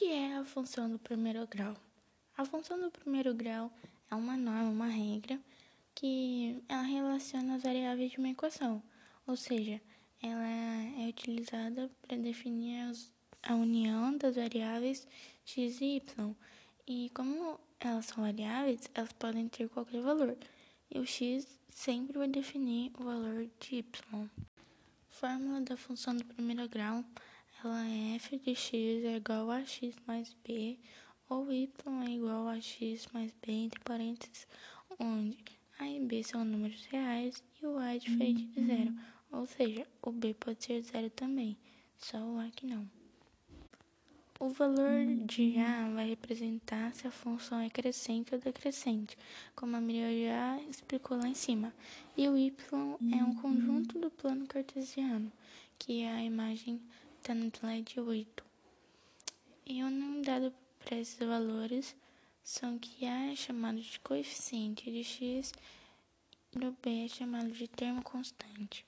que é a função do primeiro grau? A função do primeiro grau é uma norma, uma regra que ela relaciona as variáveis de uma equação, ou seja, ela é utilizada para definir as, a união das variáveis x e y. E como elas são variáveis, elas podem ter qualquer valor. E o x sempre vai definir o valor de y. Fórmula da função do primeiro grau ela é f de x é igual a x mais b, ou y é igual a x mais b, entre parênteses, onde a e b são números reais e o a é diferente de zero, ou seja, o b pode ser zero também, só o a que não. O valor de a vai representar se a função é crescente ou decrescente, como a Miriam já explicou lá em cima. E o y é um conjunto do plano cartesiano, que é a imagem está no slide 8. E nome dado para esses valores são que A é chamado de coeficiente de x e o B é chamado de termo constante.